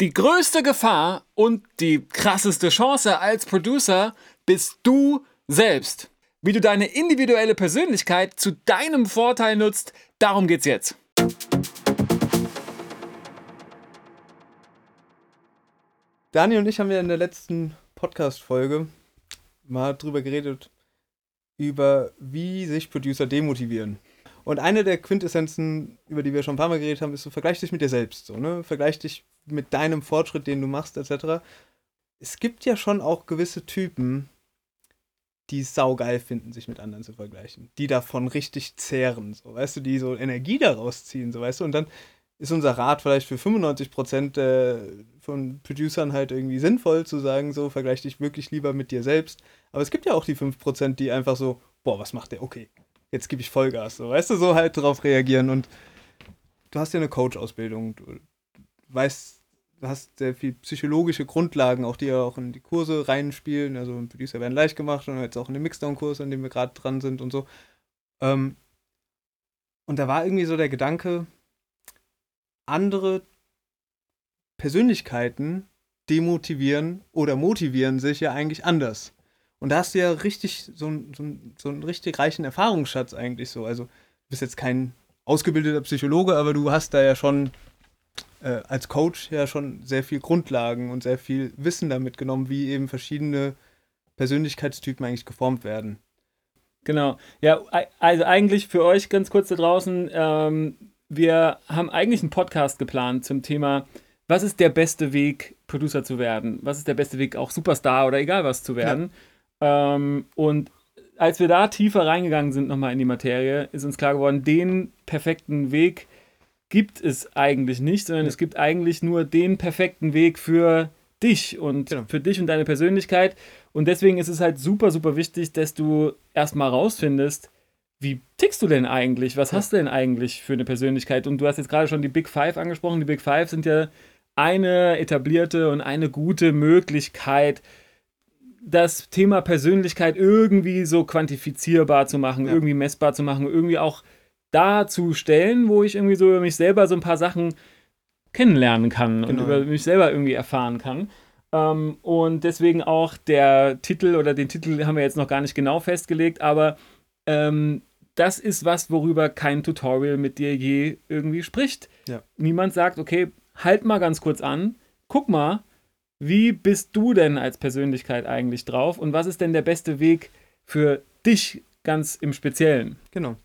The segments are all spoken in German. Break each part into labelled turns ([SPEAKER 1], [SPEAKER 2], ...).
[SPEAKER 1] Die größte Gefahr und die krasseste Chance als Producer bist du selbst. Wie du deine individuelle Persönlichkeit zu deinem Vorteil nutzt, darum geht's jetzt.
[SPEAKER 2] Dani und ich haben ja in der letzten Podcast-Folge mal drüber geredet, über wie sich Producer demotivieren. Und eine der Quintessenzen, über die wir schon ein paar Mal geredet haben, ist so, vergleich dich mit dir selbst. So, ne? Vergleich dich mit deinem Fortschritt, den du machst, etc. Es gibt ja schon auch gewisse Typen, die es saugeil finden, sich mit anderen zu vergleichen. Die davon richtig zehren, so, weißt du, die so Energie daraus ziehen, so, weißt du, und dann ist unser Rat vielleicht für 95% äh, von Producern halt irgendwie sinnvoll zu sagen, so, vergleich dich wirklich lieber mit dir selbst. Aber es gibt ja auch die 5%, die einfach so, boah, was macht der? Okay, jetzt gebe ich Vollgas, so, weißt du, so halt drauf reagieren und du hast ja eine Coach-Ausbildung, du weißt, du hast sehr viel psychologische Grundlagen, auch die ja auch in die Kurse reinspielen, also Producer werden leicht gemacht und jetzt auch in den Mixdown-Kurs, an dem wir gerade dran sind und so. Ähm, und da war irgendwie so der Gedanke, andere Persönlichkeiten demotivieren oder motivieren sich ja eigentlich anders. Und da hast du ja richtig so, so, so einen richtig reichen Erfahrungsschatz eigentlich so. Also du bist jetzt kein ausgebildeter Psychologe, aber du hast da ja schon äh, als Coach ja schon sehr viel Grundlagen und sehr viel Wissen damit genommen, wie eben verschiedene Persönlichkeitstypen eigentlich geformt werden.
[SPEAKER 1] Genau. Ja, also eigentlich für euch ganz kurz da draußen, ähm, wir haben eigentlich einen Podcast geplant zum Thema, was ist der beste Weg, Producer zu werden? Was ist der beste Weg, auch Superstar oder egal was zu werden? Ja. Ähm, und als wir da tiefer reingegangen sind, nochmal in die Materie, ist uns klar geworden, den perfekten Weg gibt es eigentlich nicht, sondern ja. es gibt eigentlich nur den perfekten Weg für dich und genau. für dich und deine Persönlichkeit. Und deswegen ist es halt super, super wichtig, dass du erstmal rausfindest, wie tickst du denn eigentlich? Was ja. hast du denn eigentlich für eine Persönlichkeit? Und du hast jetzt gerade schon die Big Five angesprochen. Die Big Five sind ja eine etablierte und eine gute Möglichkeit, das Thema Persönlichkeit irgendwie so quantifizierbar zu machen, ja. irgendwie messbar zu machen, irgendwie auch darzustellen, wo ich irgendwie so über mich selber so ein paar Sachen kennenlernen kann genau. und über mich selber irgendwie erfahren kann. Ähm, und deswegen auch der Titel oder den Titel haben wir jetzt noch gar nicht genau festgelegt, aber ähm, das ist was, worüber kein Tutorial mit dir je irgendwie spricht. Ja. Niemand sagt, okay, halt mal ganz kurz an, guck mal, wie bist du denn als Persönlichkeit eigentlich drauf und was ist denn der beste Weg für dich ganz im Speziellen?
[SPEAKER 2] Genau.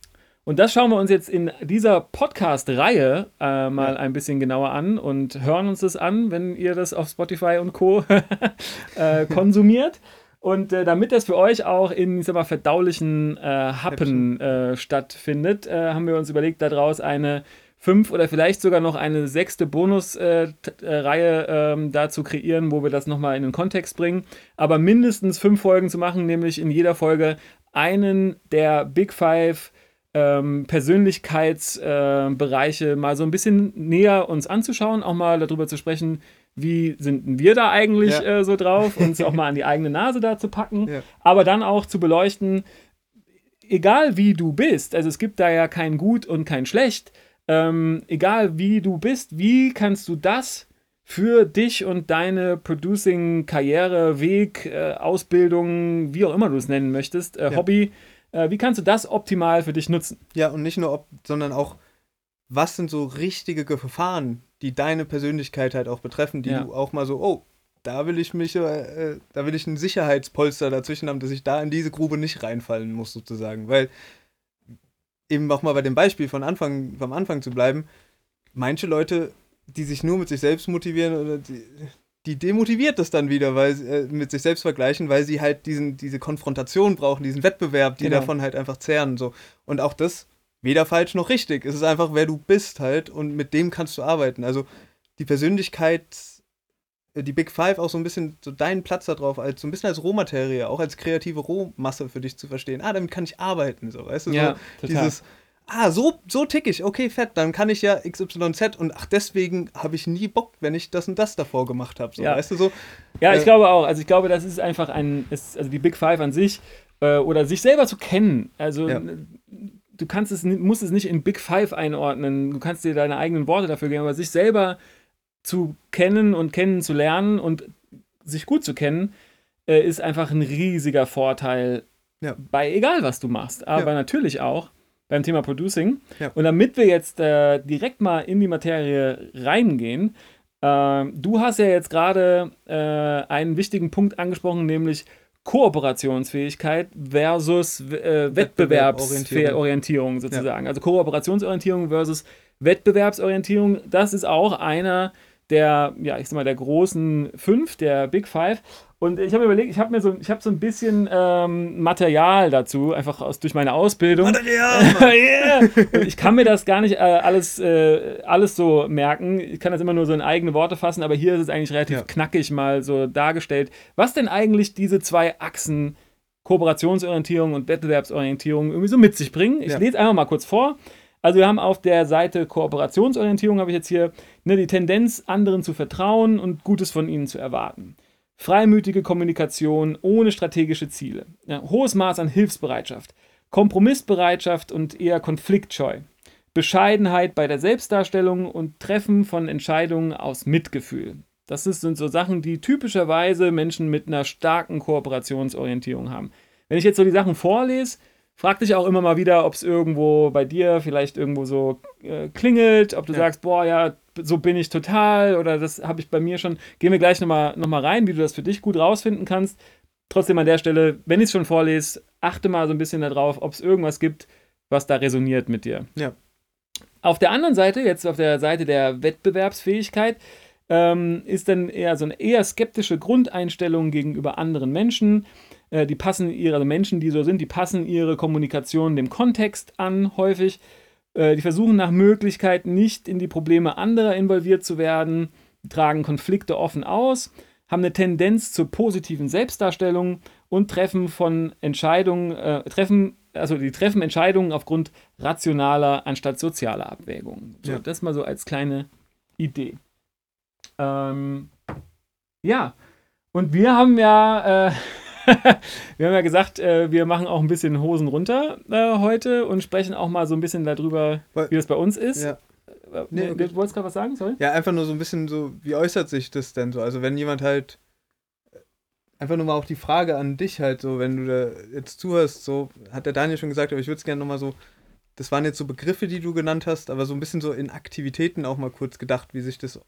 [SPEAKER 1] Und das schauen wir uns jetzt in dieser Podcast-Reihe äh, mal ja. ein bisschen genauer an und hören uns das an, wenn ihr das auf Spotify und Co. äh, konsumiert. Und äh, damit das für euch auch in ich sag mal, verdaulichen äh, Happen äh, stattfindet, äh, haben wir uns überlegt, daraus eine fünf oder vielleicht sogar noch eine sechste Bonusreihe äh, ähm, da zu kreieren, wo wir das nochmal in den Kontext bringen. Aber mindestens fünf Folgen zu machen, nämlich in jeder Folge einen der Big Five ähm, Persönlichkeitsbereiche äh, mal so ein bisschen näher uns anzuschauen, auch mal darüber zu sprechen, wie sind wir da eigentlich ja. äh, so drauf, uns auch mal an die eigene Nase da zu packen, ja. aber dann auch zu beleuchten, egal wie du bist, also es gibt da ja kein Gut und kein Schlecht, ähm, egal wie du bist, wie kannst du das für dich und deine Producing-Karriere, Weg, äh, Ausbildung, wie auch immer du es nennen möchtest, äh, ja. Hobby, äh, wie kannst du das optimal für dich nutzen?
[SPEAKER 2] Ja, und nicht nur, ob, sondern auch, was sind so richtige Gefahren, die deine Persönlichkeit halt auch betreffen, die ja. du auch mal so, oh, da will ich mich, äh, da will ich ein Sicherheitspolster dazwischen haben, dass ich da in diese Grube nicht reinfallen muss, sozusagen. Weil eben auch mal bei dem Beispiel von Anfang, vom Anfang zu bleiben, manche Leute, die sich nur mit sich selbst motivieren oder die, die demotiviert das dann wieder, weil sie äh, mit sich selbst vergleichen, weil sie halt diesen, diese Konfrontation brauchen, diesen Wettbewerb, die genau. davon halt einfach zehren. So. Und auch das weder falsch noch richtig. Es ist einfach, wer du bist halt und mit dem kannst du arbeiten. Also die Persönlichkeit die Big Five auch so ein bisschen so deinen Platz da drauf, als so ein bisschen als Rohmaterie, auch als kreative Rohmasse für dich zu verstehen. Ah, damit kann ich arbeiten, so, weißt du?
[SPEAKER 1] Ja,
[SPEAKER 2] so total. dieses, ah, so, so tick ich, okay, fett, dann kann ich ja XYZ und ach, deswegen habe ich nie Bock, wenn ich das und das davor gemacht habe, so, ja. weißt du, so.
[SPEAKER 1] Ja, ich äh, glaube auch, also ich glaube, das ist einfach ein, ist, also die Big Five an sich, äh, oder sich selber zu kennen, also ja. du kannst es, musst es nicht in Big Five einordnen, du kannst dir deine eigenen Worte dafür geben, aber sich selber zu kennen und kennenzulernen und sich gut zu kennen, äh, ist einfach ein riesiger Vorteil
[SPEAKER 2] Ja.
[SPEAKER 1] bei egal was du machst, aber
[SPEAKER 2] Ja.
[SPEAKER 1] natürlich auch beim Thema Producing.
[SPEAKER 2] Ja.
[SPEAKER 1] Und damit wir jetzt äh, direkt mal in die Materie reingehen, äh, du hast ja jetzt gerade äh, einen wichtigen Punkt angesprochen, nämlich Kooperationsfähigkeit versus äh, Wettbewerbsorientierung sozusagen. Also Kooperationsorientierung versus Wettbewerbsorientierung, das ist auch einer der, ja, ich sag mal, der großen fünf, der Big Five. Und ich habe mir überlegt, ich habe mir so, ich habe so ein bisschen ähm, Material dazu, einfach aus, durch meine Ausbildung. yeah. Und Ich kann mir das gar nicht äh, alles, äh, alles so merken. Ich kann das immer nur so in eigene Worte fassen, aber hier ist es eigentlich relativ
[SPEAKER 2] Ja.
[SPEAKER 1] knackig mal so dargestellt, was denn eigentlich diese zwei Achsen Kooperationsorientierung und Wettbewerbsorientierung irgendwie so mit sich bringen. Ich
[SPEAKER 2] Ja.
[SPEAKER 1] lese einfach mal kurz vor. Also wir haben auf der Seite Kooperationsorientierung, habe ich jetzt hier, ne, die Tendenz, anderen zu vertrauen und Gutes von ihnen zu erwarten. Freimütige Kommunikation ohne strategische Ziele. Ja, hohes Maß an Hilfsbereitschaft. Kompromissbereitschaft und eher konfliktscheu. Bescheidenheit bei der Selbstdarstellung und Treffen von Entscheidungen aus Mitgefühl. Das sind so Sachen, die typischerweise Menschen mit einer starken Kooperationsorientierung haben. Wenn ich jetzt so die Sachen vorlese, frag dich auch immer mal wieder, ob es irgendwo bei dir vielleicht irgendwo so äh, klingelt, ob du
[SPEAKER 2] Ja.
[SPEAKER 1] sagst, boah, ja, so bin ich total oder das habe ich bei mir schon. Gehen wir gleich nochmal noch mal rein, wie du das für dich gut rausfinden kannst. Trotzdem an der Stelle, wenn ich es schon vorlese, achte mal so ein bisschen darauf, ob es irgendwas gibt, was da resoniert mit dir.
[SPEAKER 2] Ja.
[SPEAKER 1] Auf der anderen Seite, jetzt auf der Seite der Wettbewerbsfähigkeit, ähm, ist dann eher so eine eher skeptische Grundeinstellung gegenüber anderen Menschen. Äh, die passen ihre, also Menschen, die so sind, die passen ihre Kommunikation dem Kontext an, häufig. Äh, die versuchen nach Möglichkeit nicht in die Probleme anderer involviert zu werden, tragen Konflikte offen aus, haben eine Tendenz zur positiven Selbstdarstellung und treffen von Entscheidungen, äh, treffen, also die treffen Entscheidungen aufgrund rationaler anstatt sozialer Abwägungen. So,
[SPEAKER 2] Ja.
[SPEAKER 1] Das mal so als kleine Idee. Ähm, ja, und wir haben ja, äh, wir haben ja gesagt, äh, wir machen auch ein bisschen Hosen runter äh, heute und sprechen auch mal so ein bisschen darüber, wie das bei uns ist.
[SPEAKER 2] Ja.
[SPEAKER 1] Äh,
[SPEAKER 2] Nee,
[SPEAKER 1] du wolltest gerade was sagen, sorry?
[SPEAKER 2] Ja, einfach nur so ein bisschen so, wie äußert sich das denn so? Also wenn jemand halt, einfach nur mal auch die Frage an dich halt so, wenn du da jetzt zuhörst, so, hat der Daniel schon gesagt, aber ich würde es gerne nochmal so, das waren jetzt so Begriffe, die du genannt hast, aber so ein bisschen so in Aktivitäten auch mal kurz gedacht, wie sich das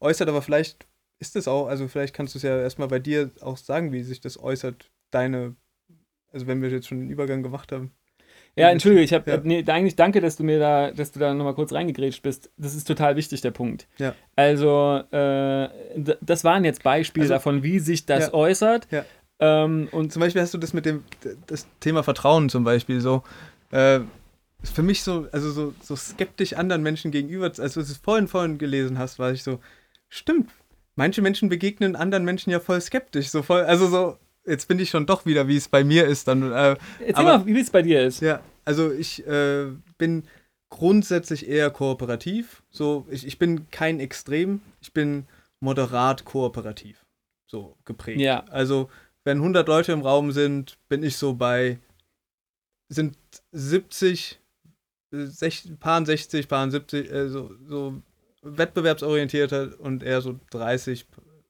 [SPEAKER 2] äußert, aber vielleicht ist es auch, also vielleicht kannst du es ja erstmal bei dir auch sagen, wie sich das äußert, deine, also wenn wir jetzt schon den Übergang gemacht haben.
[SPEAKER 1] Ja, entschuldige, ich habe
[SPEAKER 2] Ja.
[SPEAKER 1] nee, eigentlich danke, dass du mir da, dass du da nochmal kurz reingegrätscht bist. Das ist total wichtig, der Punkt.
[SPEAKER 2] Ja.
[SPEAKER 1] Also, äh, das waren jetzt Beispiele
[SPEAKER 2] Also-
[SPEAKER 1] davon, wie sich das
[SPEAKER 2] Ja.
[SPEAKER 1] äußert.
[SPEAKER 2] Ja.
[SPEAKER 1] Ähm, und
[SPEAKER 2] Zum Beispiel hast du das mit dem, das Thema Vertrauen zum Beispiel so, äh, für mich so, also so, so skeptisch anderen Menschen gegenüber, als du es vorhin, vorhin gelesen hast, war ich so, stimmt, manche Menschen begegnen anderen Menschen ja voll skeptisch, so voll, also so, jetzt bin ich schon doch wieder, wie es bei mir ist dann, äh,
[SPEAKER 1] erzähl
[SPEAKER 2] aber-
[SPEAKER 1] mal, wie es bei dir ist.
[SPEAKER 2] ja, also ich äh, bin grundsätzlich eher kooperativ. So, ich, ich bin kein Extrem, ich bin moderat kooperativ. So geprägt.
[SPEAKER 1] Ja.
[SPEAKER 2] Also, wenn 100 Leute im Raum sind, bin ich so bei, sind 70, äh, 60, Paaren 60, Paaren 70, äh, so, so wettbewerbsorientierter und eher so 30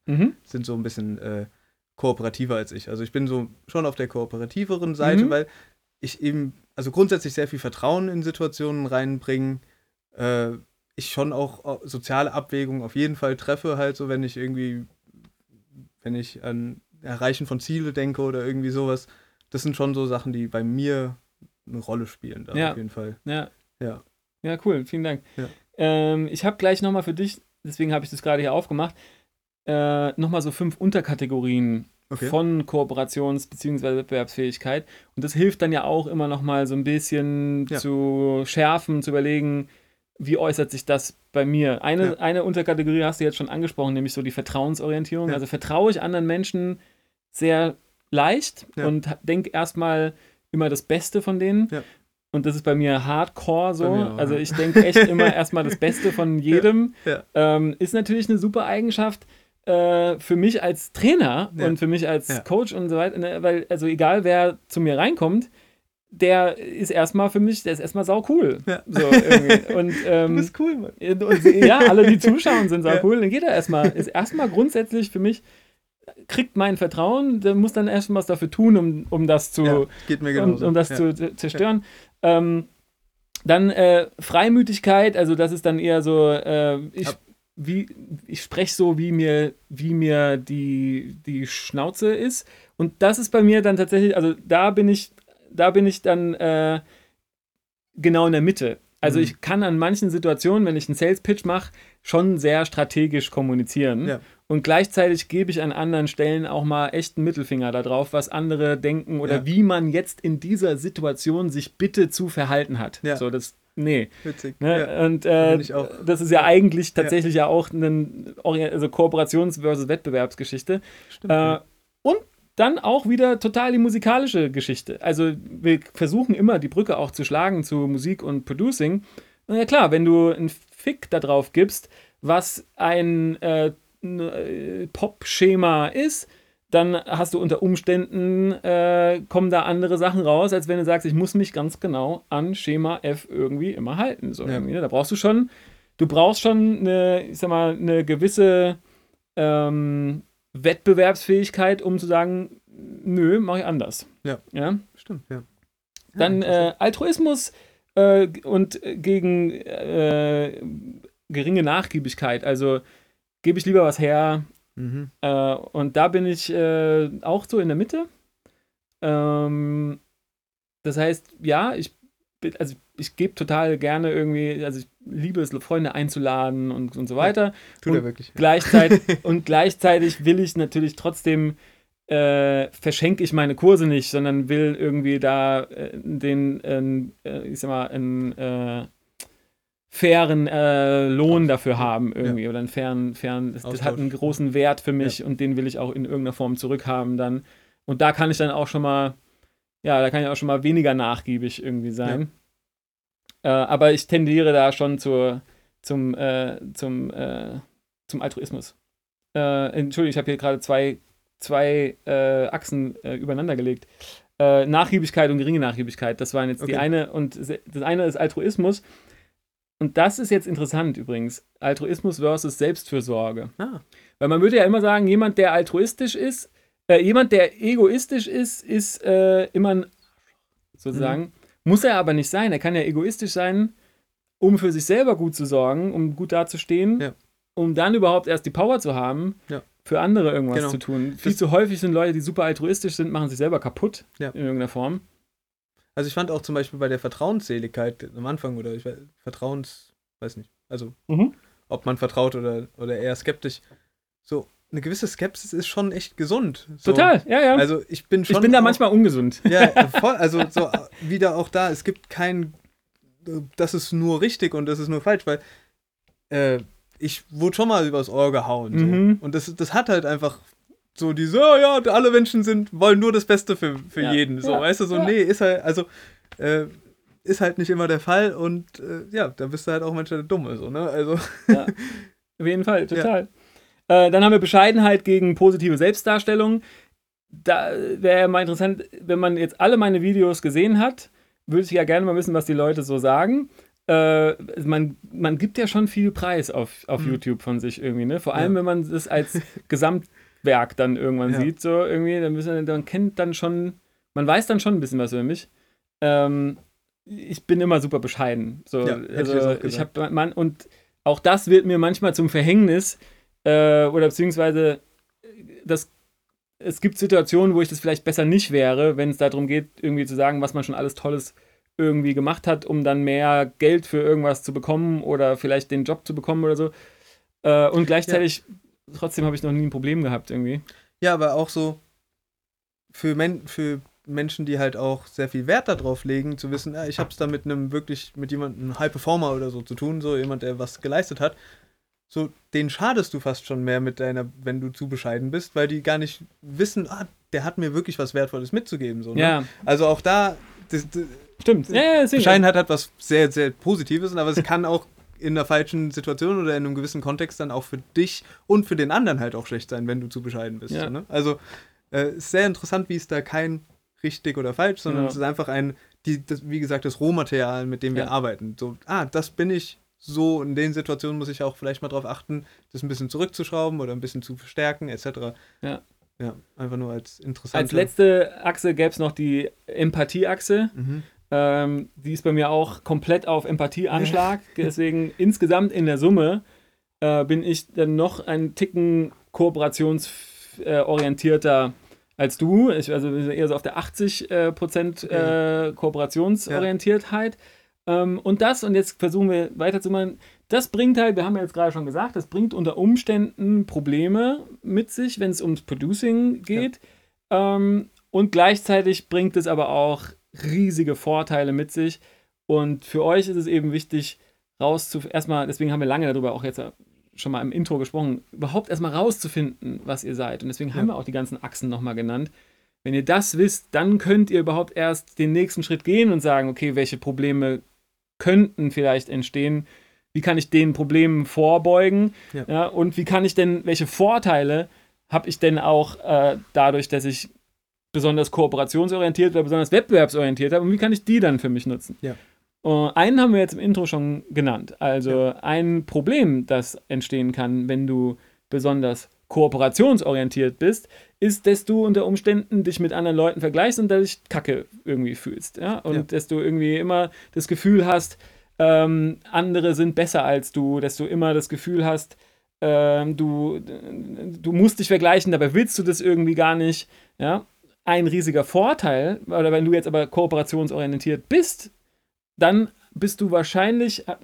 [SPEAKER 1] Mhm.
[SPEAKER 2] sind so ein bisschen äh, kooperativer als ich. Also ich bin so schon auf der kooperativeren Seite,
[SPEAKER 1] Mhm.
[SPEAKER 2] weil ich eben, also grundsätzlich sehr viel Vertrauen in Situationen reinbringen. Äh, ich schon auch äh, soziale Abwägungen auf jeden Fall treffe, halt so, wenn ich irgendwie, wenn ich an Erreichen von Ziele denke oder irgendwie sowas. Das sind schon so Sachen, die bei mir eine Rolle spielen, da
[SPEAKER 1] Ja.
[SPEAKER 2] auf jeden Fall.
[SPEAKER 1] Ja.
[SPEAKER 2] Ja.
[SPEAKER 1] Ja, cool, vielen Dank.
[SPEAKER 2] Ja.
[SPEAKER 1] Ähm, ich habe gleich nochmal für dich, deswegen habe ich das gerade hier aufgemacht, äh, nochmal so fünf Unterkategorien
[SPEAKER 2] Okay.
[SPEAKER 1] von Kooperations- bzw. Wettbewerbsfähigkeit. Und das hilft dann ja auch immer nochmal so ein bisschen
[SPEAKER 2] Ja.
[SPEAKER 1] zu schärfen, zu überlegen, wie äußert sich das bei mir. Eine,
[SPEAKER 2] Ja.
[SPEAKER 1] eine Unterkategorie hast du jetzt schon angesprochen, nämlich so die Vertrauensorientierung.
[SPEAKER 2] Ja.
[SPEAKER 1] Also vertraue ich anderen Menschen sehr leicht und denke erstmal immer das Beste von denen.
[SPEAKER 2] Ja.
[SPEAKER 1] Und das ist bei mir hardcore so.
[SPEAKER 2] Mir
[SPEAKER 1] also
[SPEAKER 2] ja.
[SPEAKER 1] ich denke echt immer erstmal das Beste von jedem.
[SPEAKER 2] Ja.
[SPEAKER 1] Ähm, ist natürlich eine super Eigenschaft äh, für mich als Trainer
[SPEAKER 2] Ja.
[SPEAKER 1] und für mich als
[SPEAKER 2] Ja.
[SPEAKER 1] Coach und so weiter. Ne? Weil, also egal wer zu mir reinkommt, der ist erstmal für mich, der ist erstmal sau cool.
[SPEAKER 2] Ja.
[SPEAKER 1] So irgendwie. Und, ähm,
[SPEAKER 2] Du bist cool, Mann.
[SPEAKER 1] und, ja, alle, die zuschauen, sind sau
[SPEAKER 2] Ja.
[SPEAKER 1] cool. Dann geht er erstmal, ist erstmal grundsätzlich für mich, kriegt mein Vertrauen, der muss dann erst was dafür tun, um, um das zu,
[SPEAKER 2] Ja,
[SPEAKER 1] um, um das
[SPEAKER 2] ja.
[SPEAKER 1] zu zerstören. Ähm, dann äh, Freimütigkeit, also das ist dann eher so, äh, ich, wie, ich spreche so, wie mir, wie mir die, die Schnauze ist. Und das ist bei mir dann tatsächlich, also da bin ich, da bin ich dann äh, genau in der Mitte. Also
[SPEAKER 2] Mhm.
[SPEAKER 1] ich kann an manchen Situationen, wenn ich einen Sales Pitch mache, schon sehr strategisch kommunizieren.
[SPEAKER 2] Ja.
[SPEAKER 1] Und gleichzeitig gebe ich an anderen Stellen auch mal echt einen Mittelfinger darauf, was andere denken oder
[SPEAKER 2] Ja.
[SPEAKER 1] wie man jetzt in dieser Situation sich bitte zu verhalten hat.
[SPEAKER 2] Ja.
[SPEAKER 1] So, das, nee.
[SPEAKER 2] Witzig.
[SPEAKER 1] Ne?
[SPEAKER 2] Ja.
[SPEAKER 1] Und äh, das ist ja eigentlich tatsächlich ja, auch eine also Kooperations- versus Wettbewerbsgeschichte.
[SPEAKER 2] Stimmt,
[SPEAKER 1] Äh,
[SPEAKER 2] ja.
[SPEAKER 1] und dann auch wieder total die musikalische Geschichte. Also wir versuchen immer die Brücke auch zu schlagen zu Musik und Producing. Na ja klar, wenn du einen Fick darauf gibst, was ein äh, äh, Pop-Schema ist, dann hast du unter Umständen, äh, kommen da andere Sachen raus, als wenn du sagst, ich muss mich ganz genau an Schema F irgendwie immer halten. So
[SPEAKER 2] Ja.
[SPEAKER 1] irgendwie, ne? Da brauchst du schon, du brauchst schon eine, ich sag mal, eine gewisse ähm, Wettbewerbsfähigkeit, um zu sagen, nö, mache ich anders.
[SPEAKER 2] Ja.
[SPEAKER 1] ja?
[SPEAKER 2] Stimmt, ja.
[SPEAKER 1] Dann äh, Altruismus äh, und gegen äh, geringe Nachgiebigkeit. Also gebe ich lieber was her.
[SPEAKER 2] Mhm.
[SPEAKER 1] Äh, und da bin ich äh, auch so in der Mitte. Ähm, das heißt, ja, ich bin, also ich gebe total gerne irgendwie, also ich liebe es, Freunde einzuladen und, und so weiter.
[SPEAKER 2] Tut
[SPEAKER 1] Und
[SPEAKER 2] er wirklich.
[SPEAKER 1] Gleichzeitig, und gleichzeitig will ich natürlich trotzdem, äh, verschenke ich meine Kurse nicht, sondern will irgendwie da äh, den, äh, ich sag mal, einen äh, fairen äh, Lohn dafür haben irgendwie oder einen fairen, fairen das, das hat einen großen Wert für mich und den will ich auch in irgendeiner Form zurückhaben dann. Und da kann ich dann auch schon mal, ja, da kann ich auch schon mal weniger nachgiebig irgendwie sein. Äh, aber ich tendiere da schon zur, zum, äh, zum, äh, zum Altruismus. Äh, Entschuldigung, ich habe hier gerade zwei, zwei äh, Achsen übereinander gelegt. Nachgiebigkeit und geringe Nachgiebigkeit, das waren jetzt die
[SPEAKER 2] Okay.
[SPEAKER 1] eine und das eine ist Altruismus. Und das ist jetzt interessant übrigens. Altruismus versus Selbstfürsorge.
[SPEAKER 2] Ah,
[SPEAKER 1] Weil man würde ja immer sagen, jemand, der altruistisch ist, äh, jemand, der egoistisch ist, ist äh, immer ein sozusagen.
[SPEAKER 2] Mhm.
[SPEAKER 1] Muss er aber nicht sein. Er kann ja egoistisch sein, um für sich selber gut zu sorgen, um gut dazustehen,
[SPEAKER 2] Ja.
[SPEAKER 1] um dann überhaupt erst die Power zu haben,
[SPEAKER 2] Ja.
[SPEAKER 1] für andere irgendwas
[SPEAKER 2] Genau.
[SPEAKER 1] zu tun. Viel
[SPEAKER 2] Das-
[SPEAKER 1] zu häufig sind Leute, die super altruistisch sind, machen sich selber kaputt
[SPEAKER 2] Ja.
[SPEAKER 1] in irgendeiner Form.
[SPEAKER 2] Also ich fand auch zum Beispiel bei der Vertrauensseligkeit am Anfang oder ich weiß, Vertrauens, weiß nicht, also
[SPEAKER 1] Mhm.
[SPEAKER 2] ob man vertraut oder, oder eher skeptisch, so eine gewisse Skepsis ist schon echt gesund. So.
[SPEAKER 1] Total, ja, ja.
[SPEAKER 2] Also ich bin schon.
[SPEAKER 1] ich bin da
[SPEAKER 2] auch-
[SPEAKER 1] manchmal ungesund.
[SPEAKER 2] Ja, voll, also so wieder auch da, es gibt kein, das ist nur richtig und das ist nur falsch, weil äh, ich wurde schon mal übers Ohr gehauen. So.
[SPEAKER 1] Mhm.
[SPEAKER 2] Und das, das hat halt einfach so diese, oh ja, alle Menschen sind, wollen nur das Beste für, für
[SPEAKER 1] Ja.
[SPEAKER 2] jeden. So,
[SPEAKER 1] Ja.
[SPEAKER 2] weißt du, so,
[SPEAKER 1] Ja.
[SPEAKER 2] nee, ist halt, also äh, ist halt nicht immer der Fall und äh, ja, da bist du halt auch manchmal der Dumme, so, ne? Also,
[SPEAKER 1] Ja, auf jeden Fall, total. Äh, dann haben wir Bescheidenheit gegen positive Selbstdarstellung. Da wäre mal interessant, wenn man jetzt alle meine Videos gesehen hat, würde ich ja gerne mal wissen, was die Leute so sagen. Äh, man, man gibt ja schon viel Preis auf, auf
[SPEAKER 2] Mhm.
[SPEAKER 1] YouTube von sich irgendwie, ne? Vor allem,
[SPEAKER 2] Ja.
[SPEAKER 1] wenn man das als Gesamtwerk dann irgendwann
[SPEAKER 2] Ja.
[SPEAKER 1] sieht, so irgendwie, dann, müssen, dann kennt dann schon, man weiß dann schon ein bisschen was über mich. Ähm, ich bin immer super bescheiden. So,
[SPEAKER 2] Ja, ich
[SPEAKER 1] also ich
[SPEAKER 2] gesagt.
[SPEAKER 1] habe man und auch das wird mir manchmal zum Verhängnis äh, oder beziehungsweise äh, das es gibt Situationen, wo ich das vielleicht besser nicht wäre, wenn es darum geht, irgendwie zu sagen, was man schon alles Tolles irgendwie gemacht hat, um dann mehr Geld für irgendwas zu bekommen oder vielleicht den Job zu bekommen oder so. Äh, und gleichzeitig, trotzdem habe ich noch nie ein Problem gehabt irgendwie.
[SPEAKER 2] ja, aber auch so für, Men für Menschen, die halt auch sehr viel Wert darauf legen, zu wissen, ja, ich habe es da mit einem wirklich, mit jemandem, High Performer oder so zu tun, so jemand, der was geleistet hat, so, den schadest du fast schon mehr mit deiner, wenn du zu bescheiden bist, weil die gar nicht wissen, ah, der hat mir wirklich was Wertvolles mitzugeben. So, ne?
[SPEAKER 1] Ja,
[SPEAKER 2] Also auch da, das, das,
[SPEAKER 1] stimmt. Ja, ja.
[SPEAKER 2] Bescheidenheit hat was sehr, sehr Positives, aber es kann auch in einer falschen Situation oder in einem gewissen Kontext dann auch für dich und für den anderen halt auch schlecht sein, wenn du zu bescheiden bist.
[SPEAKER 1] Ja.
[SPEAKER 2] Ne? Also äh, ist sehr interessant, wie es da kein richtig oder falsch, sondern
[SPEAKER 1] Ja.
[SPEAKER 2] es ist einfach ein, die, das, wie gesagt, das Rohmaterial, mit dem wir
[SPEAKER 1] Ja.
[SPEAKER 2] arbeiten. So, ah, das bin ich. So, in den Situationen muss ich auch vielleicht mal darauf achten, das ein bisschen zurückzuschrauben oder ein bisschen zu verstärken, etc.
[SPEAKER 1] Ja.
[SPEAKER 2] Ja, einfach nur als interessante.
[SPEAKER 1] Als letzte Achse gäbe es noch die Empathieachse.
[SPEAKER 2] Mhm.
[SPEAKER 1] Ähm, die ist bei mir auch komplett auf Empathieanschlag. Deswegen insgesamt in der Summe äh, bin ich dann noch ein Ticken kooperationsorientierter als du. Ich, also wir sind eher so auf der 80 äh, Prozent äh, Kooperationsorientiertheit. Ähm, und das, und jetzt versuchen wir weiterzumachen, das bringt halt, wir haben ja jetzt gerade schon gesagt, das bringt unter Umständen Probleme mit sich, wenn es ums Producing geht. Ähm, und gleichzeitig bringt es aber auch riesige Vorteile mit sich. Und für euch ist es eben wichtig, rauszufinden, erstmal, deswegen haben wir lange darüber auch jetzt schon mal im Intro gesprochen, überhaupt erstmal rauszufinden, was ihr seid. Und deswegen haben
[SPEAKER 2] Ja.
[SPEAKER 1] wir auch die ganzen Achsen nochmal genannt. Wenn ihr das wisst, dann könnt ihr überhaupt erst den nächsten Schritt gehen und sagen, okay, welche Probleme könnten vielleicht entstehen, wie kann ich den Problemen vorbeugen
[SPEAKER 2] Ja.
[SPEAKER 1] ja, und wie kann ich denn, welche Vorteile habe ich denn auch äh, dadurch, dass ich besonders kooperationsorientiert oder besonders wettbewerbsorientiert habe und wie kann ich die dann für mich nutzen?
[SPEAKER 2] Ja.
[SPEAKER 1] Äh, einen haben wir jetzt im Intro schon genannt. Also
[SPEAKER 2] Ja.
[SPEAKER 1] ein Problem, das entstehen kann, wenn du besonders kooperationsorientiert bist, ist, dass du unter Umständen dich mit anderen Leuten vergleichst und dadurch Kacke irgendwie fühlst. Ja? Und
[SPEAKER 2] Ja.
[SPEAKER 1] dass du irgendwie immer das Gefühl hast, ähm, andere sind besser als du, dass du immer das Gefühl hast, ähm, du, du musst dich vergleichen, dabei willst du das irgendwie gar nicht. Ja? Ein riesiger Vorteil, oder wenn du jetzt aber kooperationsorientiert bist, dann bist du wahrscheinlich äh,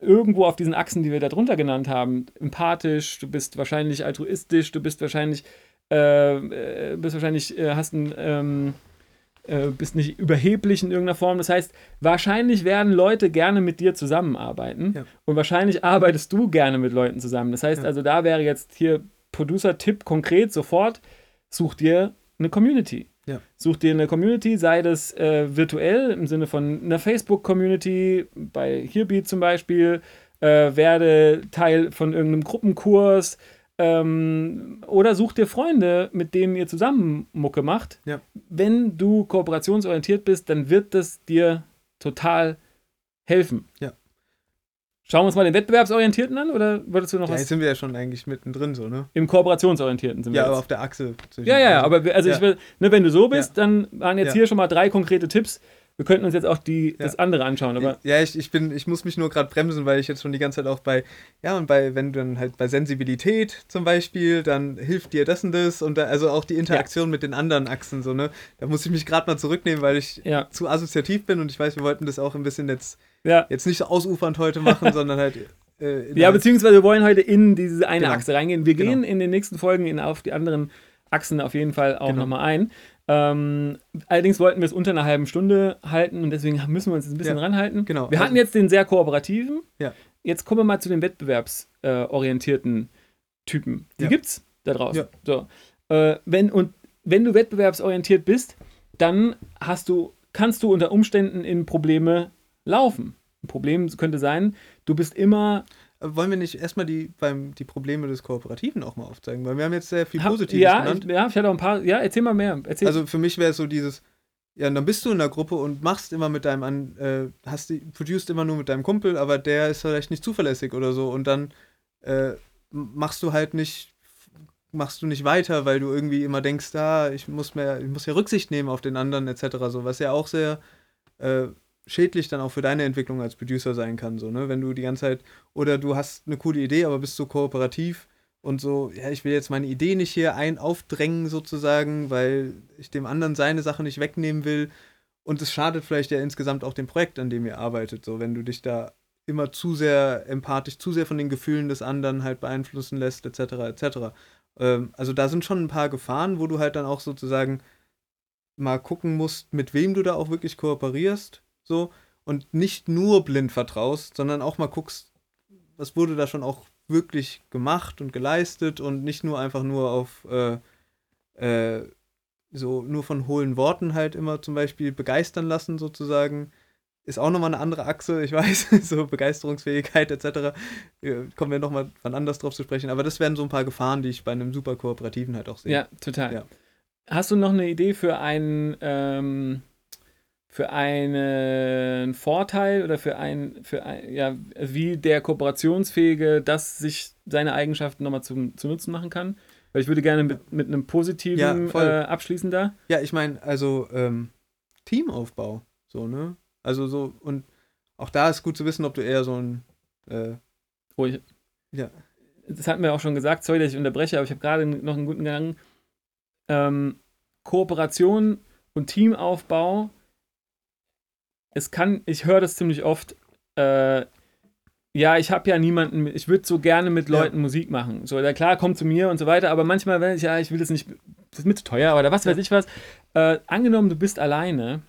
[SPEAKER 1] irgendwo auf diesen Achsen, die wir da drunter genannt haben, empathisch, du bist wahrscheinlich altruistisch, du bist wahrscheinlich, äh, äh, bist wahrscheinlich, äh, hast ein, ähm, äh, bist nicht überheblich in irgendeiner Form. Das heißt, wahrscheinlich werden Leute gerne mit dir zusammenarbeiten
[SPEAKER 2] Ja.
[SPEAKER 1] und wahrscheinlich arbeitest du gerne mit Leuten zusammen. Das heißt
[SPEAKER 2] Ja.
[SPEAKER 1] also, da wäre jetzt hier Producer-Tipp konkret sofort, such dir eine Community.
[SPEAKER 2] Ja.
[SPEAKER 1] Such dir eine Community, sei das äh, virtuell im Sinne von einer Facebook-Community, bei Hearbeat zum Beispiel, äh, werde Teil von irgendeinem Gruppenkurs ähm, oder such dir Freunde, mit denen ihr zusammen Mucke macht.
[SPEAKER 2] Ja.
[SPEAKER 1] Wenn du kooperationsorientiert bist, dann wird das dir total helfen.
[SPEAKER 2] Ja.
[SPEAKER 1] Schauen wir uns mal den Wettbewerbsorientierten an oder würdest du noch
[SPEAKER 2] Ja,
[SPEAKER 1] was?
[SPEAKER 2] jetzt sind wir ja schon eigentlich mittendrin, so, ne?
[SPEAKER 1] Im Kooperationsorientierten sind wir
[SPEAKER 2] Ja, aber auf der Achse.
[SPEAKER 1] Ja, ja, ja,
[SPEAKER 2] also-
[SPEAKER 1] aber also
[SPEAKER 2] ja.
[SPEAKER 1] ich will, ne, wenn du so bist,
[SPEAKER 2] Ja.
[SPEAKER 1] dann waren jetzt
[SPEAKER 2] Ja.
[SPEAKER 1] hier schon mal drei konkrete Tipps. Wir könnten uns jetzt auch die,
[SPEAKER 2] Ja.
[SPEAKER 1] das andere anschauen, aber
[SPEAKER 2] ja, ich, ich bin, ich muss mich nur gerade bremsen, weil ich jetzt schon die ganze Zeit auch bei, ja, und bei, wenn du dann halt bei Sensibilität zum Beispiel, dann hilft dir das und das und da, also auch die Interaktion mit den anderen Achsen, so, ne? Da muss ich mich gerade mal zurücknehmen, weil ich
[SPEAKER 1] ja,
[SPEAKER 2] zu assoziativ bin und ich weiß, wir wollten das auch ein bisschen jetzt,
[SPEAKER 1] ja.
[SPEAKER 2] jetzt nicht so ausufernd heute machen, sondern halt. Äh,
[SPEAKER 1] Ja, beziehungsweise wir wollen heute in diese eine
[SPEAKER 2] Genau.
[SPEAKER 1] Achse reingehen. Wir
[SPEAKER 2] Genau.
[SPEAKER 1] gehen in den nächsten Folgen in, auf die anderen Achsen auf jeden Fall auch
[SPEAKER 2] Genau.
[SPEAKER 1] nochmal ein. Ähm, allerdings wollten wir es unter einer halben Stunde halten und deswegen müssen wir uns ein bisschen
[SPEAKER 2] Ja,
[SPEAKER 1] ranhalten.
[SPEAKER 2] genau.
[SPEAKER 1] Wir hatten jetzt den sehr kooperativen.
[SPEAKER 2] Ja.
[SPEAKER 1] Jetzt kommen wir mal zu den wettbewerbsorientierten Typen. Die
[SPEAKER 2] Ja.
[SPEAKER 1] gibt's da draußen.
[SPEAKER 2] Ja.
[SPEAKER 1] So. Äh, wenn, und wenn du wettbewerbsorientiert bist, dann hast du, kannst du unter Umständen in Probleme laufen. Ein Problem könnte sein, du bist immer
[SPEAKER 2] Wollen wir nicht erstmal die, beim, die Probleme des Kooperativen auch mal aufzeigen? Weil wir haben jetzt sehr viel Positives
[SPEAKER 1] ja,
[SPEAKER 2] genannt.
[SPEAKER 1] ich, ja, ich hatte auch ein paar. Ja, erzähl mal mehr. Erzähl.
[SPEAKER 2] Also für mich wäre es so dieses, ja, und dann bist du in der Gruppe und machst immer mit deinem, an, äh, hast die, produced immer nur mit deinem Kumpel, aber der ist vielleicht nicht zuverlässig oder so und dann äh, machst du halt nicht, machst du nicht weiter, weil du irgendwie immer denkst, da, ich muss mehr, ich muss ja Rücksicht nehmen auf den anderen etc. so, was ja auch sehr äh, schädlich dann auch für deine Entwicklung als Producer sein kann, so, ne, wenn du die ganze Zeit, oder du hast eine coole Idee, aber bist so kooperativ und so, ja, ich will jetzt meine Idee nicht hier ein aufdrängen sozusagen, weil ich dem anderen seine Sache nicht wegnehmen will. Und es schadet vielleicht ja insgesamt auch dem Projekt, an dem ihr arbeitet, so wenn du dich da immer zu sehr empathisch, zu sehr von den Gefühlen des anderen halt beeinflussen lässt, etc. etc. Ähm, also da sind schon ein paar Gefahren, wo du halt dann auch sozusagen mal gucken musst, mit wem du da auch wirklich kooperierst, so und nicht nur blind vertraust, sondern auch mal guckst, was wurde da schon auch wirklich gemacht und geleistet und nicht nur einfach nur auf äh, äh, so nur von hohlen Worten halt immer zum Beispiel begeistern lassen sozusagen. Ist auch nochmal eine andere Achse, ich weiß, so Begeisterungsfähigkeit etc. Äh, Kommen wir nochmal wann anders drauf zu sprechen. Aber das wären so ein paar Gefahren, die ich bei einem super Kooperativen halt auch sehe.
[SPEAKER 1] ja, total.
[SPEAKER 2] Ja.
[SPEAKER 1] Hast du noch eine Idee für einen, ähm, für einen Vorteil oder für ein, für ein, ja, wie der Kooperationsfähige das sich seine Eigenschaften nochmal zu, zu Nutzen machen kann? Weil ich würde gerne mit, mit einem positiven
[SPEAKER 2] Ja,
[SPEAKER 1] äh, abschließen da.
[SPEAKER 2] Ja, ich meine, also ähm, Teamaufbau, so, ne? Also so, und auch da ist gut zu wissen, ob du eher so ein, äh,
[SPEAKER 1] Oh, ich,
[SPEAKER 2] ja,
[SPEAKER 1] das hatten wir auch schon gesagt, sorry, dass ich unterbreche, aber ich habe gerade noch einen guten Gang. Ähm, Kooperation und Teamaufbau, es kann, ich höre das ziemlich oft, äh, ja, ich habe ja niemanden, ich würde so gerne mit
[SPEAKER 2] Ja.
[SPEAKER 1] Leuten Musik machen. So, der klar, kommt zu mir und so weiter, aber manchmal, wenn ich, ja, ich will das nicht, das ist mir zu teuer oder was weiß ich was. Äh, angenommen, du bist alleine,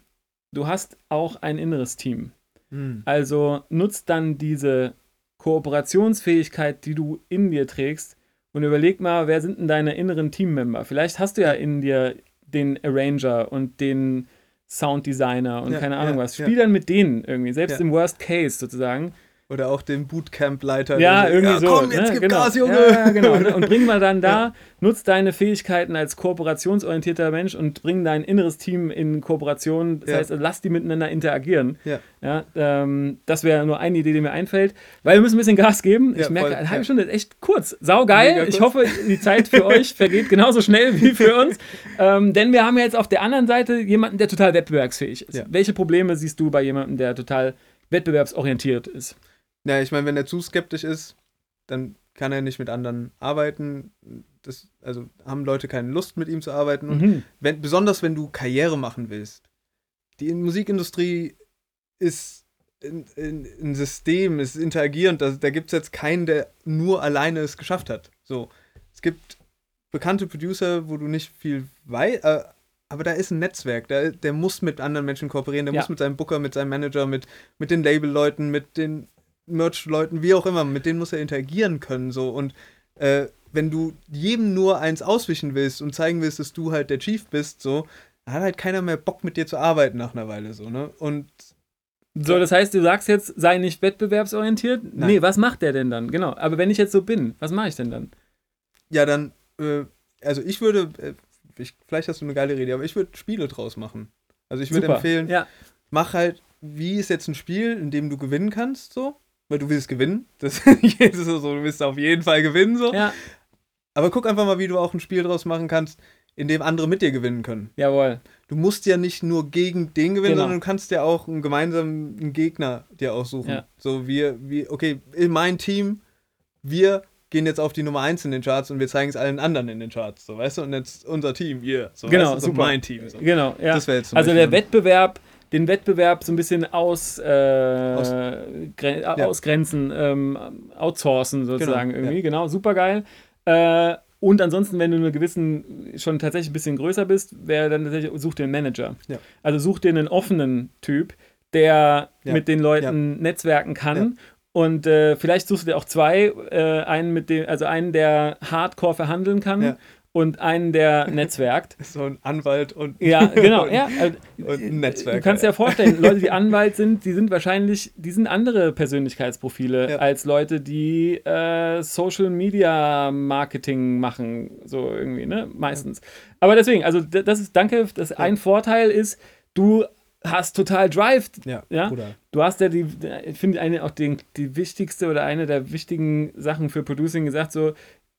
[SPEAKER 1] du hast auch ein inneres Team.
[SPEAKER 2] hm,
[SPEAKER 1] Also nutzt dann diese Kooperationsfähigkeit, die du in dir trägst und überleg mal, wer sind denn deine inneren Teammember? Vielleicht hast du ja in dir den Arranger und den Sounddesigner und
[SPEAKER 2] Ja,
[SPEAKER 1] keine Ahnung
[SPEAKER 2] ja,
[SPEAKER 1] was. Spiel dann mit denen irgendwie, selbst im Worst Case sozusagen.
[SPEAKER 2] Oder auch den Bootcamp-Leiter.
[SPEAKER 1] Ja,
[SPEAKER 2] der so,
[SPEAKER 1] irgendwie so.
[SPEAKER 2] Komm, jetzt
[SPEAKER 1] ne?
[SPEAKER 2] gib
[SPEAKER 1] genau.
[SPEAKER 2] Gas, Junge!
[SPEAKER 1] Ja, ja, genau. Ne? Und bring mal dann da, nutz deine Fähigkeiten als kooperationsorientierter Mensch und bring dein inneres Team in Kooperation. Das
[SPEAKER 2] Ja.
[SPEAKER 1] heißt, lass die miteinander interagieren.
[SPEAKER 2] Ja.
[SPEAKER 1] Ja, ähm, das wäre nur eine Idee, die mir einfällt. Weil wir müssen ein bisschen Gas geben. Ich
[SPEAKER 2] Ja,
[SPEAKER 1] merke, eine halbe
[SPEAKER 2] ja.
[SPEAKER 1] Stunde ist echt kurz. Saugeil. Ich hoffe, die Zeit für euch vergeht genauso schnell wie für uns. Ähm, denn wir haben ja jetzt auf der anderen Seite jemanden, der total wettbewerbsfähig ist.
[SPEAKER 2] Ja.
[SPEAKER 1] Welche Probleme siehst du bei jemandem, der total wettbewerbsorientiert ist?
[SPEAKER 2] Ja, ich meine, wenn er zu skeptisch ist, dann kann er nicht mit anderen arbeiten. Das, also haben Leute keine Lust, mit ihm zu arbeiten. Und
[SPEAKER 1] Mhm.
[SPEAKER 2] wenn, besonders wenn du Karriere machen willst. Die Musikindustrie ist ein, System, ist interagierend. Da, da gibt es jetzt keinen, der nur alleine es geschafft hat. So, es gibt bekannte Producer, wo du nicht viel weißt, äh, aber da ist ein Netzwerk. Der, der muss mit anderen Menschen kooperieren. Der
[SPEAKER 1] Ja.
[SPEAKER 2] muss mit seinem Booker, mit seinem Manager, mit, mit den Label-Leuten, mit den Merch-Leuten, wie auch immer. Mit denen muss er interagieren können. So und äh, wenn du jedem nur eins auswischen willst und zeigen willst, dass du halt der Chief bist, so, dann hat halt keiner mehr Bock mit dir zu arbeiten nach einer Weile, so, ne? Und
[SPEAKER 1] So, das heißt, du sagst jetzt, sei nicht wettbewerbsorientiert?
[SPEAKER 2] Nein.
[SPEAKER 1] Nee, was macht der denn dann? Genau. Aber wenn ich jetzt so bin, was mache ich denn dann?
[SPEAKER 2] ja, dann, äh, also ich würde, äh, ich, vielleicht hast du eine geile Rede, aber ich würde Spiele draus machen. Also ich würde empfehlen,
[SPEAKER 1] Ja,
[SPEAKER 2] mach halt, wie ist jetzt ein Spiel, in dem du gewinnen kannst, so, weil du willst gewinnen. Das, das ist so, du willst auf jeden Fall gewinnen, so.
[SPEAKER 1] ja,
[SPEAKER 2] Aber guck einfach mal, wie du auch ein Spiel draus machen kannst, in dem andere mit dir gewinnen können.
[SPEAKER 1] jawohl.
[SPEAKER 2] du musst ja nicht nur gegen den gewinnen,
[SPEAKER 1] Genau.
[SPEAKER 2] sondern du kannst ja auch einen gemeinsamen Gegner dir aussuchen.
[SPEAKER 1] Ja.
[SPEAKER 2] So, wir, wir, okay, in mein Team, wir gehen jetzt auf die Nummer 1 in den Charts und wir zeigen es allen anderen in den Charts, so, weißt du? Und jetzt unser Team, ihr. So,
[SPEAKER 1] Genau,
[SPEAKER 2] weißt du? so
[SPEAKER 1] super.
[SPEAKER 2] mein Team. So.
[SPEAKER 1] Genau, ja.
[SPEAKER 2] Das wäre jetzt zum
[SPEAKER 1] also
[SPEAKER 2] Beispiel
[SPEAKER 1] der Wettbewerb, den Wettbewerb so ein bisschen aus, äh,
[SPEAKER 2] Aus-
[SPEAKER 1] gren
[SPEAKER 2] Ja.
[SPEAKER 1] ausgrenzen, ähm, outsourcen sozusagen
[SPEAKER 2] Genau,
[SPEAKER 1] irgendwie, genau, super geil. Äh, und ansonsten, wenn du einen gewissen, schon tatsächlich ein bisschen größer bist, wäre dann tatsächlich, such dir einen Manager.
[SPEAKER 2] Ja.
[SPEAKER 1] Also such dir einen offenen Typ, der
[SPEAKER 2] Ja.
[SPEAKER 1] mit den Leuten netzwerken kann. Und äh, vielleicht suchst du dir auch zwei, äh, einen mit dem, also einen, der Hardcore verhandeln kann
[SPEAKER 2] Ja.
[SPEAKER 1] Und einen, der netzwerkt.
[SPEAKER 2] so ein Anwalt und,
[SPEAKER 1] Ja, genau, ja. Also,
[SPEAKER 2] und ein Netzwerk.
[SPEAKER 1] Du kannst dir ja vorstellen, Leute, die Anwalt sind, die sind wahrscheinlich, die sind andere Persönlichkeitsprofile
[SPEAKER 2] Ja.
[SPEAKER 1] als Leute, die äh, Social Media Marketing machen, so irgendwie, ne? Meistens. Aber deswegen, also das ist, danke, das ein Vorteil ist, du hast total Drive.
[SPEAKER 2] ja,
[SPEAKER 1] Ja?
[SPEAKER 2] Bruder.
[SPEAKER 1] Du hast ja die, ich finde eine auch den, die wichtigste oder eine der wichtigen Sachen für Producing gesagt, so,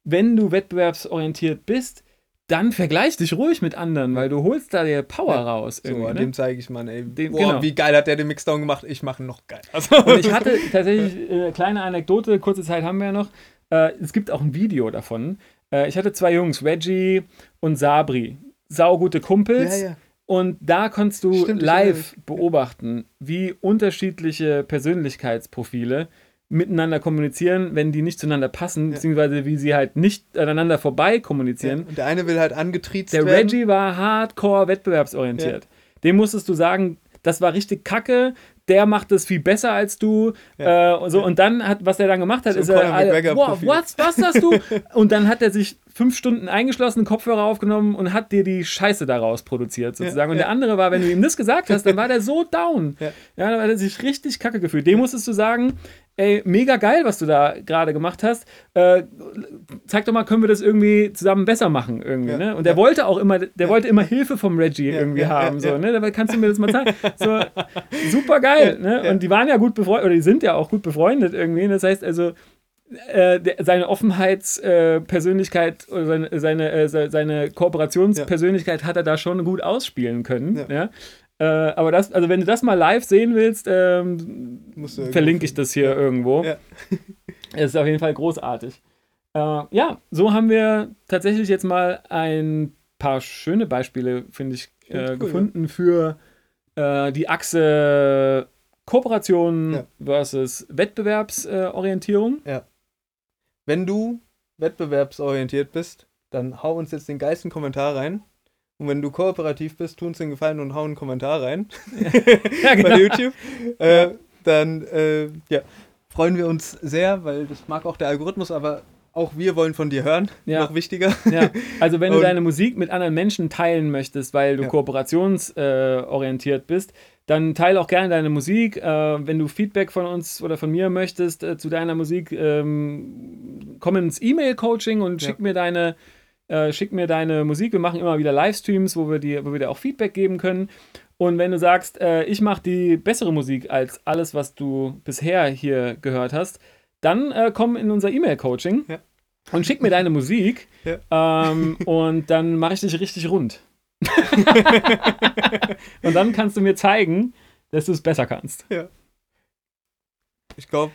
[SPEAKER 1] wenn du wettbewerbsorientiert bist, dann vergleich dich ruhig mit anderen, weil du holst da dir Power raus.
[SPEAKER 2] So,
[SPEAKER 1] ne?
[SPEAKER 2] dem zeige ich mal, ey,
[SPEAKER 1] Dem-
[SPEAKER 2] boah,
[SPEAKER 1] genau.
[SPEAKER 2] wie geil hat der den Mixdown gemacht, ich mache noch geil. Also,
[SPEAKER 1] Und ich hatte tatsächlich eine kleine Anekdote, kurze Zeit haben wir ja noch. Äh, es gibt auch ein Video davon. Äh, ich hatte zwei Jungs, Reggie und Sabri. Saugute Kumpels.
[SPEAKER 2] ja, ja.
[SPEAKER 1] Und da kannst du
[SPEAKER 2] Stimmt,
[SPEAKER 1] live beobachten, wie unterschiedliche Persönlichkeitsprofile miteinander kommunizieren, wenn die nicht zueinander passen,
[SPEAKER 2] Ja.
[SPEAKER 1] beziehungsweise wie sie halt nicht aneinander vorbei kommunizieren.
[SPEAKER 2] Und der eine will halt angetriezt
[SPEAKER 1] Der
[SPEAKER 2] werden.
[SPEAKER 1] Reggie war hardcore wettbewerbsorientiert. Dem musstest du sagen, das war richtig kacke, der macht das viel besser als du.
[SPEAKER 2] Ja.
[SPEAKER 1] Äh, und, so. und dann hat, was er dann gemacht hat,
[SPEAKER 2] So
[SPEAKER 1] ist er, alle, wow, was, was hast du? und dann hat er sich fünf Stunden eingeschlossen, Kopfhörer aufgenommen und hat dir die Scheiße daraus produziert, sozusagen. und
[SPEAKER 2] ja.
[SPEAKER 1] der andere war, wenn du ihm das gesagt hast, dann war der so down.
[SPEAKER 2] Ja.
[SPEAKER 1] Ja, dann hat er sich richtig kacke gefühlt. Dem musstest du sagen, ey, mega geil, was du da gerade gemacht hast. Äh, zeig doch mal, können wir das irgendwie zusammen besser machen irgendwie,
[SPEAKER 2] Ja,
[SPEAKER 1] ne? Und der
[SPEAKER 2] ja.
[SPEAKER 1] wollte auch immer, der wollte immer Hilfe vom Reggie
[SPEAKER 2] Ja,
[SPEAKER 1] irgendwie
[SPEAKER 2] ja,
[SPEAKER 1] haben,
[SPEAKER 2] ja,
[SPEAKER 1] so,
[SPEAKER 2] ja.
[SPEAKER 1] ne? Dabei kannst du mir das mal zeigen. So, super geil,
[SPEAKER 2] Ja,
[SPEAKER 1] ne?
[SPEAKER 2] ja.
[SPEAKER 1] Und die waren ja gut befreundet, oder die sind ja auch gut befreundet irgendwie. Das heißt also, äh, seine Offenheitspersönlichkeit äh, oder seine, seine, äh, se- seine Kooperationspersönlichkeit hat er da schon gut ausspielen können. Ja.
[SPEAKER 2] Ja.
[SPEAKER 1] Äh, aber das, also wenn du das mal live sehen willst, ähm, verlinke ich das hier
[SPEAKER 2] Ja.
[SPEAKER 1] irgendwo.
[SPEAKER 2] Ja.
[SPEAKER 1] Es ist auf jeden Fall großartig. Äh, ja, so haben wir tatsächlich jetzt mal ein paar schöne Beispiele, finde ich, äh,
[SPEAKER 2] cool,
[SPEAKER 1] gefunden für äh, die Achse Kooperation
[SPEAKER 2] Ja.
[SPEAKER 1] versus Wettbewerbsorientierung.
[SPEAKER 2] Wenn du wettbewerbsorientiert bist, dann hau uns jetzt den geilsten Kommentar rein. Und wenn du kooperativ bist, tu uns den Gefallen und hau einen Kommentar rein
[SPEAKER 1] ja,
[SPEAKER 2] bei YouTube. Äh, dann äh, ja, freuen wir uns sehr, weil das mag auch der Algorithmus, aber auch wir wollen von dir hören.
[SPEAKER 1] Ja.
[SPEAKER 2] Noch wichtiger.
[SPEAKER 1] Ja, also wenn du
[SPEAKER 2] Und-
[SPEAKER 1] deine Musik mit anderen Menschen teilen möchtest, weil du
[SPEAKER 2] Ja.
[SPEAKER 1] kooperationsorientiert äh, bist, dann teile auch gerne deine Musik. Äh, wenn du Feedback von uns oder von mir möchtest äh, zu deiner Musik, ähm, komm ins E-Mail-Coaching und schick mir deine äh, schick mir deine Musik. Wir machen immer wieder Livestreams, wo wir dir, wo wir dir auch Feedback geben können. Und wenn du sagst, äh, ich mache die bessere Musik als alles, was du bisher hier gehört hast, dann äh, komm in unser E-Mail-Coaching
[SPEAKER 2] Ja.
[SPEAKER 1] und schick mir deine Musik. Ähm, und dann mache ich dich richtig rund. und dann kannst du mir zeigen, dass du es besser kannst.
[SPEAKER 2] Ich glaube,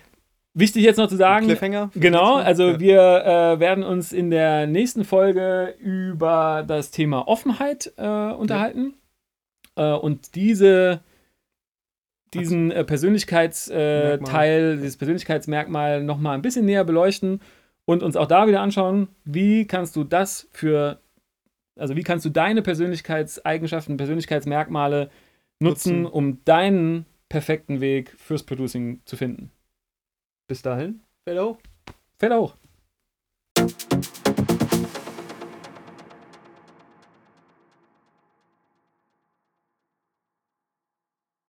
[SPEAKER 1] Wichtig jetzt noch zu sagen,
[SPEAKER 2] Cliffhanger.
[SPEAKER 1] Genau, also
[SPEAKER 2] Ja.
[SPEAKER 1] wir äh, werden uns in der nächsten Folge über das Thema Offenheit äh, unterhalten äh, und diese, diesen äh, Persönlichkeitsteil, äh, dieses Persönlichkeitsmerkmal nochmal ein bisschen näher beleuchten und uns auch da wieder anschauen, wie kannst du das für, also wie kannst du deine Persönlichkeitseigenschaften, Persönlichkeitsmerkmale nutzen,
[SPEAKER 2] Nutzen.
[SPEAKER 1] um deinen perfekten Weg fürs Producing zu finden.
[SPEAKER 2] Bis dahin. Fellow.
[SPEAKER 1] Fällt auch.